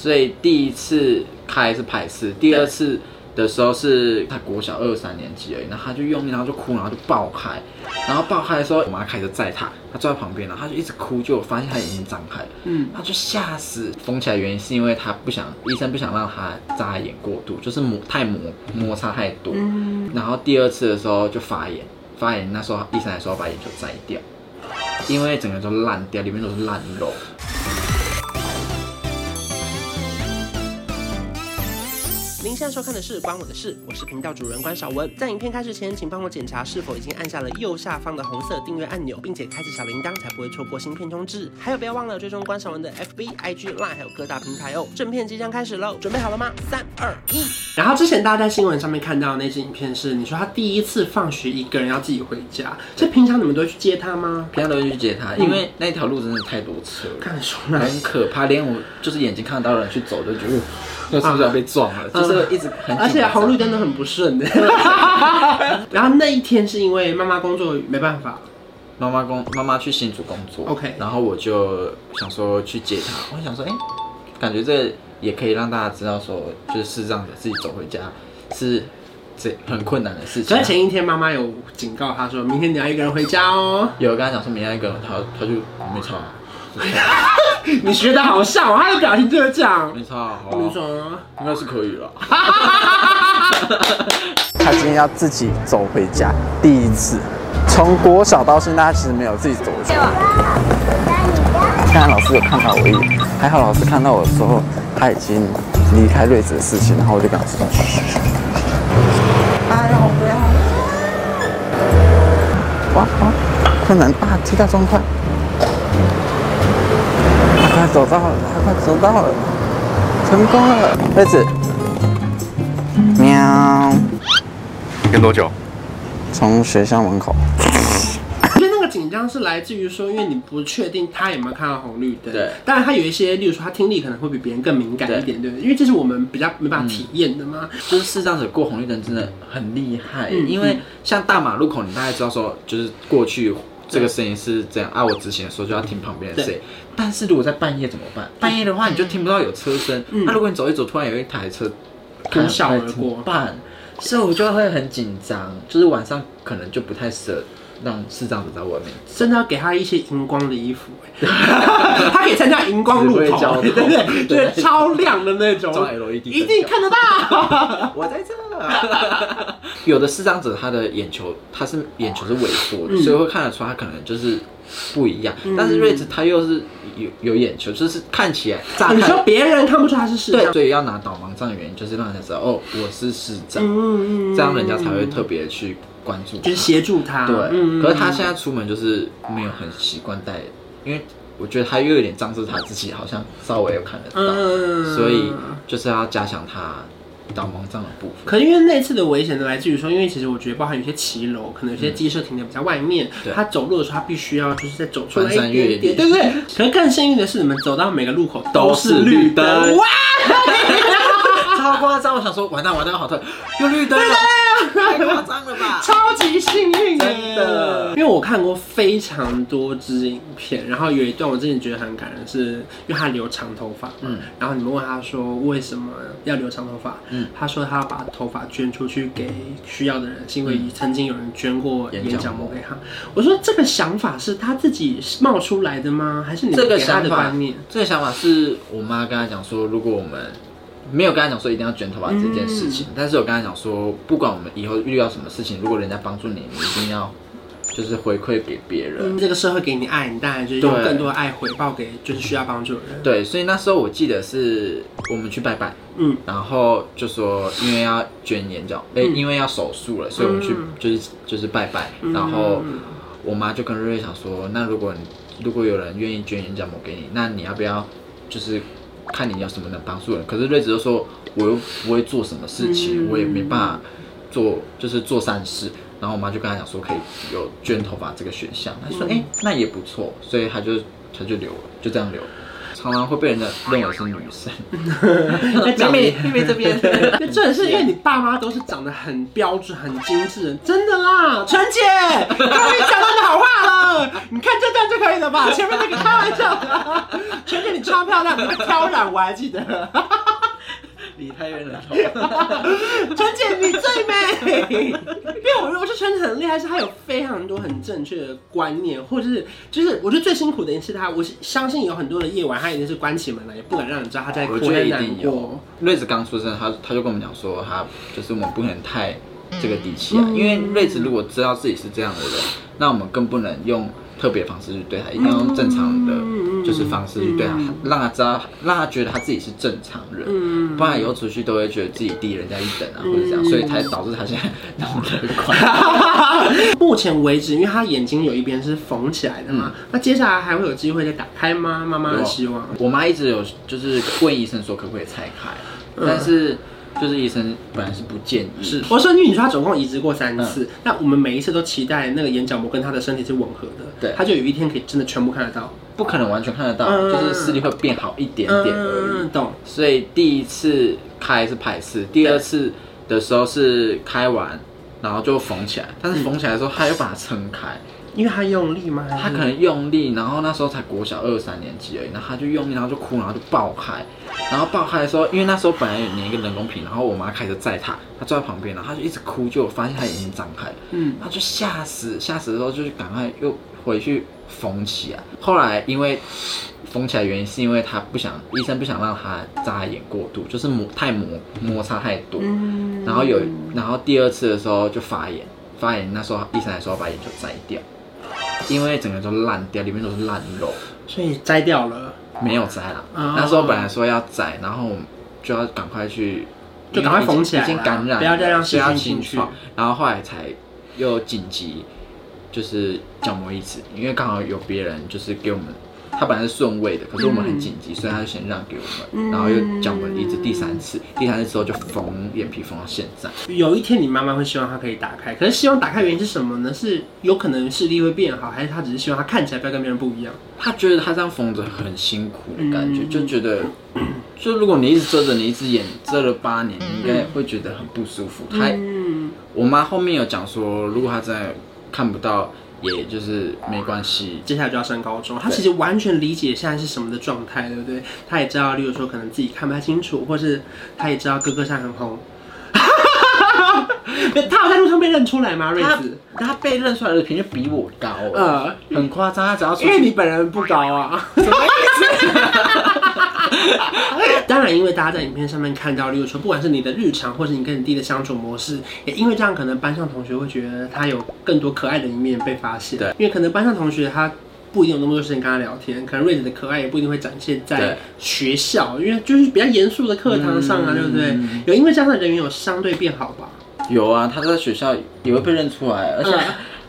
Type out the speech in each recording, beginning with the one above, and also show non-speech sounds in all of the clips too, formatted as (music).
所以第一次开是排斥，第二次的时候是他国小二三年级而已，然后他就用力，然后就哭，然后就爆开，然后爆开的时候，我妈开始载他，他坐在旁边，然后他就一直哭，就发现他眼睛张开，嗯，他就吓死，缝起来原因是因为他不想，医生不想让他扎眼过度，就是磨太磨摩擦太多，嗯，然后第二次的时候就发炎，发炎那时候医生还说要把眼球摘掉，因为整个都烂掉，里面都是烂肉。您现在收看的是《关我的事》，我是频道主人关少文。在影片开始前，请帮我检查是否已经按下了右下方的红色订阅按钮，并且开启小铃铛，才不会错过新片通知。还有，不要忘了追踪关少文的 FB、IG、Line，还有各大平台哦。正片即将开始喽，准备好了吗？三、二、一。然后之前大家在新闻上面看到的那支影片是，你说他第一次放学一个人要自己回家，这平常你们都会去接他吗？平常都会去接他，因为那条路真的太多车，看得出来很可怕，连我就是眼睛看得到的人去走都觉得。那是不是要被撞了？啊、就是一直很，而且红绿灯都很不顺的。(laughs) 然后那一天是因为妈妈工作没办法，妈妈工妈妈去新竹工作，OK。然后我就想说去接她，我想说，哎、欸，感觉这也可以让大家知道说，就是视障者自己走回家是这很困难的事情。所以前一天妈妈有警告他说，明天你要一个人回家哦。有跟他讲说，明天一个人，他他就没吵。(laughs) 你学的好像，他的表情就是这样。没差，好，没错，应该是可以了。(laughs) 他今天要自己走回家，第一次。从国小到现在，他其实没有自己走回去。现在老师有看到我一眼，还好老师看到我的时候，他已经离开瑞子的事情，然后我就跟他说：“嘘嘘嘘。”哎呀，不要！哇哇，困难啊！踢到砖块。走到了，他快走到了，成功了！妹子，喵。跟多久？从学校门口。我觉得那个紧张是来自于说，因为你不确定他有没有看到红绿灯。对。当然，他有一些，例如说他听力可能会比别人更敏感一点，对不对？因为这是我们比较没办法体验的嘛。就是视障者过红绿灯真的很厉害，嗯，因为像大马路口，你大概知道说，就是过去。这个声音是这样啊，我执行的时候就要听旁边的声音。但是如果在半夜怎么办？半夜的话你就听不到有车声。那、嗯啊、如果你走一走，突然有一台车呼啸而过，办？所以我就会很紧张，就是晚上可能就不太舍得让视障者在外面。真的要给他一些荧光的衣服，他可以参加荧光路跑，对对？对，对，超亮的那种，LED，(laughs) 一定看得到。我在这。有的视障者，他的眼球，他是眼球是萎缩的，嗯，所以会看得出他可能就是不一样。嗯，但是瑞子他又是有有眼球，就是看起来乍看，你说别人看不出他是视障，对，所以要拿导盲杖的原因就是让人家知道哦，我是视障，嗯，这样人家才会特别去关注，就是协助他。对，可是他现在出门就是没有很习惯带，因为我觉得他又有点仗着他自己好像稍微有看得到，嗯，所以就是要加强他。导盲杖的部分，可是因为那次的危险呢来自于说，因为其实我觉得包含有些骑楼，可能有些机车停的比较外面，嗯、他走路的时候他必须要就是在走出来一点点，对不对？可是更幸运的是，你们走到每个路口都是绿灯，哇！(laughs) 超夸张！我想说，完蛋完蛋，好痛，有绿灯了，太夸张了吧？(laughs) 超级幸运，真的。因为我看过非常多支影片，然后有一段我之前觉得很感人，是因为他留长头发，嗯，然后你们问他说为什么要留长头发，嗯，他说他要把头发捐出去给需要的人，是因为曾经有人捐过眼角膜给他。我说这个想法是他自己冒出来的吗？还是你给他的观念？这个想法是我妈跟他讲说，如果我们没有跟他讲说一定要卷头发这件事情，嗯、但是我跟他讲说，不管我们以后遇到什么事情，如果人家帮助你，你一定要就是回馈给别人、嗯。这个社会给你爱，你当然就是用更多的爱回报给就是需要帮助的人。对，所以那时候我记得是我们去拜拜，嗯，然后就说因为要捐眼角，哎、嗯欸，因为要手术了，所以我们去就是就是拜拜，然后我妈就跟瑞瑞讲说，那如果如果有人愿意捐眼角膜给你，那你要不要就是？看你有什么能帮助人，可是瑞子就说我又不会做什么事情，嗯、我也没办法做，就是做善事。然后我妈就跟他讲说可以有捐头发这个选项，他说哎、嗯。欸、那也不错，所以他就他就留了，就这样留了。常常会被人家认为是女生。(laughs) 妹妹妹妹这边，那真的是因为你爸妈都是长得很标准、很精致的，真的啦，纯姐，(laughs) 终于讲到你好话了，你看这段就可以了吧？前面那个开玩笑的，纯姐你超漂亮，你会挑染我还记得。离太远了，(laughs) 陈姐你最美。(laughs) 因为我我觉得纯姐很厉害，是她有非常多很正确的观念，或者是就是我觉得最辛苦的一次，她我相信有很多的夜晚，她一定是关起门来，也不敢让你知道她在哭。我觉得一定有。瑞子刚出生，他他就跟我们讲说，他就是我们不能太这个底气啊，因为瑞子如果知道自己是这样的人，那我们更不能用。特别方式去对他，一定要用正常的，就是方式去对他，让他知道，让他觉得他自己是正常人，不然以后出去都会觉得自己低人家一等啊，或者这样，所以才导致他现在那么乐观。(laughs) 目前为止，因为他眼睛有一边是缝起来的嘛，那接下来还会有机会再打开吗？妈妈的希望。我妈一直有就是问医生说可不可以拆开，但是。就是医生本来是不建议，是。我说，因为你说他总共移植过三次，那我们每一次都期待那个眼角膜跟他的身体是吻合的，对，他就有一天可以真的全部看得到，不可能完全看得到，就是视力会变好一点点而已，懂。所以第一次开是排斥，第二次的时候是开完，然后就缝起来，但是缝起来的时候他又把它撑开。因为他用力吗？他可能用力，然后那时候才国小二三年级而已，然后他就用力，然后就哭，然后就爆开，然后爆开的时候，因为那时候本来有粘一个人工皮，然后我妈开始载他，他坐在旁边，然后他就一直哭，就发现他眼睛张开，嗯，他就吓死，吓死的时候就是赶快又回去缝起来。后来因为缝起来原因是因为他不想，医生不想让他眨眼过度，就是磨太磨摩擦太多，然后有，然后第二次的时候就发炎，发炎那时候医生还说要把眼球摘掉。因为整个都烂掉，里面都是烂肉，所以摘掉了。没有摘了。哦、那时候本来说要摘，然后就要赶快去，就赶快缝起来，已经感染，不要再让细菌进去。然后后来才又紧急，就是角膜移植，因为刚好有别人就是给我们。他本来是顺位的，可是我们很紧急，嗯、所以他就先让给我们，嗯、然后又讲我们一直第三次，第三次之后就缝眼皮缝到现在。有一天你妈妈会希望他可以打开，可是希望打开原因是什么呢？是有可能视力会变好，还是他只是希望他看起来不要跟别人不一样？他觉得他这样缝着很辛苦的感觉，嗯、就觉得，就如果你一直遮着你一只眼遮了八年，你应该会觉得很不舒服。他，嗯、我妈后面有讲说，如果他真的看不到。也就是没关系，接下来就要升高中。他其实完全理解现在是什么的状态，对不对？他也知道，例如说可能自己看不太清楚，或是他也知道哥哥现在很红。(laughs) 他有在路上被认出来吗？瑞子，他被认出来的频率比我高，呃，很夸张。他只要因为你本人不高啊，什么意思？(laughs) 当然，因为大家在影片上面看到，例如说，不管是你的日常，或是你跟你弟的相处模式，也因为这样，可能班上同学会觉得他有更多可爱的一面被发现。对，因为可能班上同学他不一定有那么多时间跟他聊天，可能瑞子的可爱也不一定会展现在学校，因为就是比较严肃的课堂上啊，嗯、对不对？有因为这样的人缘有相对变好吧？有啊，他在学校也会被认出来，而且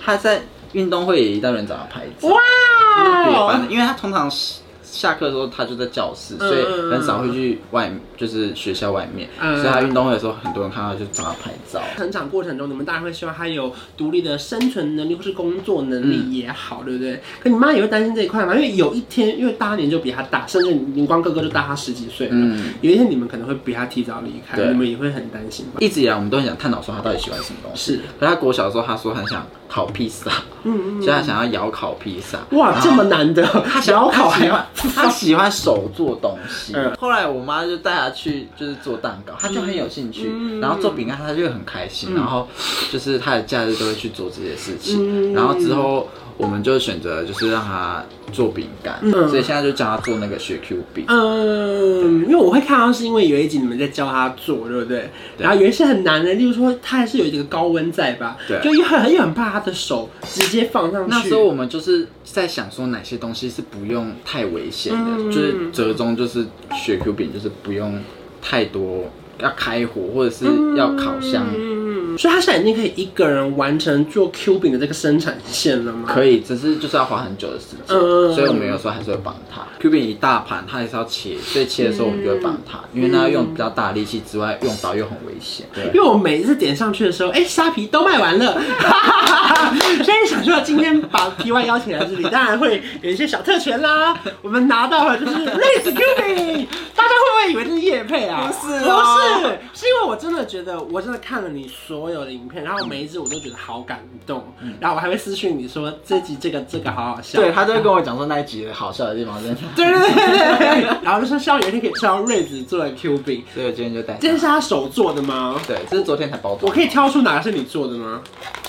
他在运动会也一大堆人找他拍照。哇，因为他通常是。下课的时候，他就在教室，所以很少会去外，就是学校外面。所以他运动会的时候，很多人看到就找他拍照。成长过程中，你们当然会希望他有独立的生存能力，或是工作能力也好，对不对？可你妈也会担心这一块吗？因为有一天，因为大年就比他大，甚至你光哥哥就大他十几岁嗯。有一天你们可能会比他提早离开，你们也会很担心吧？一直以来，我们都很想探讨说他到底喜欢什么东西。是，可他国小的时候，他说很想烤披萨，嗯嗯，所以他想要窑烤披萨。哇，这么难得，他想要烤还 (laughs) 他喜欢手做东西，后来我妈就带他去，就是做蛋糕，他就很有兴趣，然后做饼干他就很开心，然后就是他的假日都会去做这些事情，然后之后。我们就选择就是让他做饼干，嗯、所以现在就教他做那个雪 Q 饼。嗯，因为我会看到是因为有一集你们在教他做，对不对？对，然后有一些很难的，例如说他还是有一个高温在吧？对，就很又很怕他的手直接放上去。那时候我们就是在想说哪些东西是不用太危险的，嗯、就是折中就是雪 Q 饼就是不用太多要开火或者是要烤箱。嗯所以他现在已经可以一个人完成做 Q 饼的这个生产线了吗？可以，只是就是要花很久的时间，嗯所以我们有时候还是会帮他。Q 饼一大盘，他还是要切，所以切的时候我们就会绑它，因为那要用比较大力气之外，用刀又很危险。对因，为我每一次点上去的时候，哎、虾皮都卖完了，(laughs) 所以想说今天把 PY 邀请来这里，当然会有一些小特权啦。我们拿到了就是瑞子 Q 饼，大家会不会以为这是叶配啊？不是不啊是，是因为我真的觉得，我真的看了你所有的影片，然后每一支我都觉得好感动，然后我还会私讯你说这集这个这个好好笑，对他就会跟我讲说那一集的好笑的地方在哪。对对对对对，然后就说希望有一天可以吃到瑞子做的 Q 饼，所以我今天就带今天是他手做的吗？对，这是昨天才包装。我可以挑出哪个是你做的吗？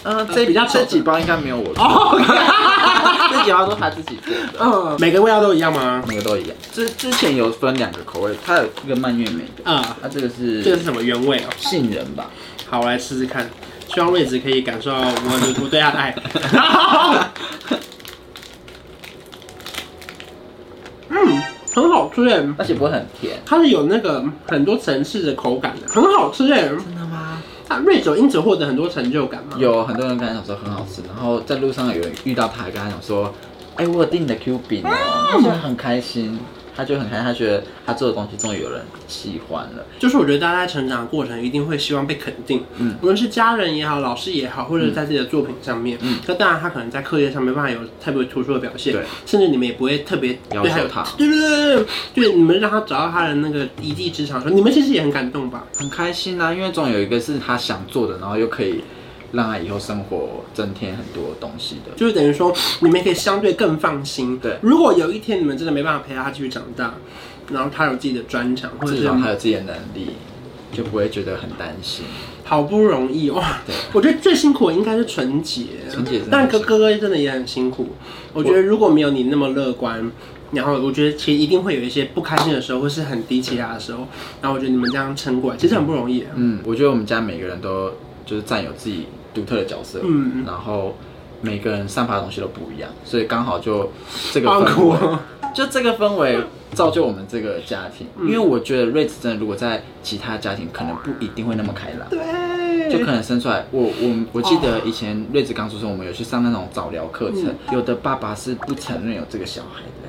嗯，这比较这几包应该没有我做，哦，(laughs) 这几包都是他自己做的。嗯，每个味道都一样吗？每个都一样。之之前有分两个口味，它有一个蔓越莓的，嗯，它这个是这个是什么原味哦？杏仁吧？好，我来试试看，希望瑞子可以感受到我我对他的爱。(laughs) 嗯，很好吃耶，而且不会很甜。它是有那个很多层次的口感的，很好吃耶。真的吗？那瑞子因此获得很多成就感吗？有很多人跟他讲说很好吃，然后在路上有人遇到他，还跟他讲说，哎、我有订你的 Q 饼哦，他觉得很开心，他就很开心，他觉得他做的东西终于有人喜欢了。就是我觉得大家在成长的过程一定会希望被肯定，嗯无论是家人也好，老师也好，或者在自己的作品上面，嗯那当然他可能在课业上没办法有特别突出的表现，对，甚至你们也不会特别要求他对对对对，对你们让他找到他的那个一技之长的时候，你们其实也很感动吧？很开心啊，因为总有一个是他想做的，然后又可以让他以后生活增添很多东西的。就是等于说你们可以相对更放心。对如果有一天你们真的没办法陪他继续长大，然后他有自己的专长，或者是至少他有自己的能力，就不会觉得很担心。好不容易哇对，我觉得最辛苦的应该是纯洁，纯洁但哥哥哥真的也很辛苦。我觉得如果没有你那么乐观，然后我觉得其实一定会有一些不开心的时候，或是很低气压的时候。然后我觉得你们这样撑过来，其实很不容易。嗯，我觉得我们家每个人都就是占有自己独特的角色，嗯然后每个人散发的东西都不一样，所以刚好就这个氛围。就这个氛围造就我们这个家庭。嗯因为我觉得瑞子真的如果在其他家庭，可能不一定会那么开朗。对，就可能生出来，我我我记得以前瑞子刚出生，我们有去上那种早疗课程，有的爸爸是不承认有这个小孩的，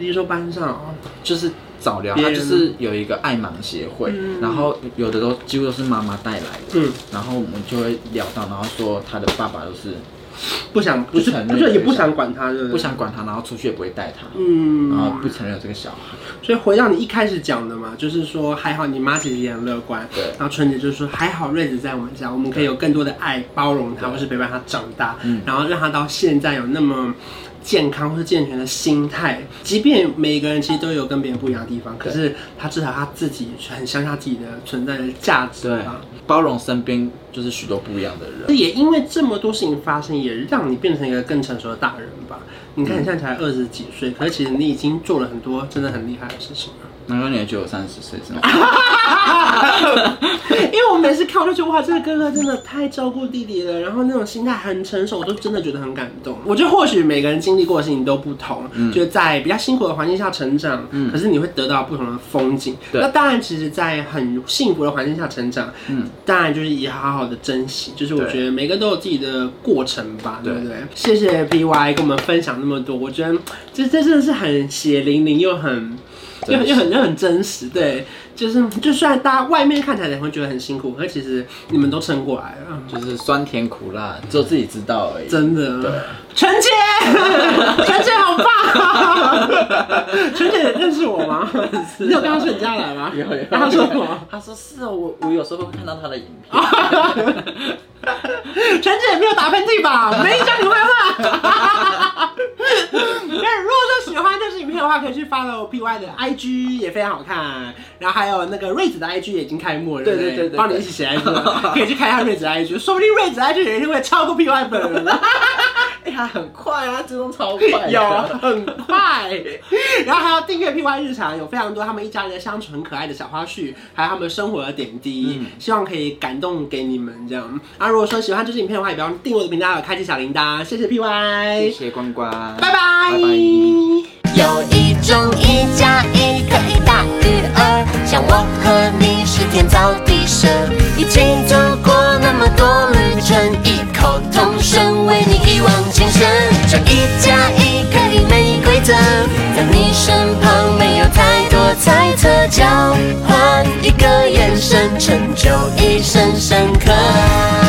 比如说班上哦，就是早疗，别人他就是有一个爱盲协会，嗯然后有的都几乎都是妈妈带来的，嗯，然后我们就会聊到，然后说他的爸爸都是不想不承认不是也不想管他，对不想管他，然后出去也不会带他，嗯，然后不承认有这个小孩，所以回到你一开始讲的嘛，就是说还好你妈其实也很乐观，对。然后春姐就是说还好瑞子在我们家，我们可以有更多的爱包容她，对。或是陪伴他长大，嗯。然后让他到现在有那么健康或是健全的心态。即便每个人其实都有跟别人不一样的地方，可是他至少他自己很相信他自己的存在的价值对吧。，包容身边就是许多不一样的人，也因为这么多事情发生，也让你变成一个更成熟的大人吧。你看你现在才二十几岁，可是其实你已经做了很多真的很厉害的事情了。难怪你也觉得我三十岁是吗？(laughs) 因为我每次看我就觉得哇，这个哥哥真的太照顾弟弟了，然后那种心态很成熟，我都真的觉得很感动。我觉得或许每个人经历过的事情都不同，嗯就是在比较辛苦的环境下成长，嗯可是你会得到不同的风景。对那当然，其实，在很幸福的环境下成长，嗯，当然就是也好好的珍惜。就是我觉得每个都有自己的过程吧，对不对对？谢谢 B Y 跟我们分享那么多，我觉得这这真的是很血淋淋又很。又很又很又很真实，对，就是就算大家外面看起来会觉得很辛苦，可其实你们都撑过来了，就是酸甜苦辣，只有自己知道而已。真的。对，纯姐，(laughs) 陈姐好棒啊！(laughs) 纯姐认识我吗？你有跟她说你家来吗？有有那她说什么？他说是哦，我我有时候会看到他的影片。(laughs) 陈姐没有打喷嚏吧？没讲你坏话。那如果说喜欢这支影片的话，可以去 follow PY 的 IG，也非常好看。然后还有那个瑞子的 IG 也已经开幕了，不对对对对帮你一起写 IG，可以去看一下瑞子的 IG，说不定瑞子的 IG 有一天会超过 PY 本人。哎呀，很快啊，追踪超快。(laughs) 有很快，(laughs) 然后还要订阅 PY 日常，有非常多他们一家人的相处很可爱的小花絮，还有他们生活的点滴，嗯希望可以感动给你们这样。啊，如果说喜欢这支影片的话，也不要忘记订阅我的频道，开启小铃铛，谢谢 PY，谢谢关关，拜拜。拜拜有一种一加一可以大于二，像我和你是天造地设，一起走过那么多这一加一可以没规则在你身旁没有太多猜测交换一个眼神成就一生深刻。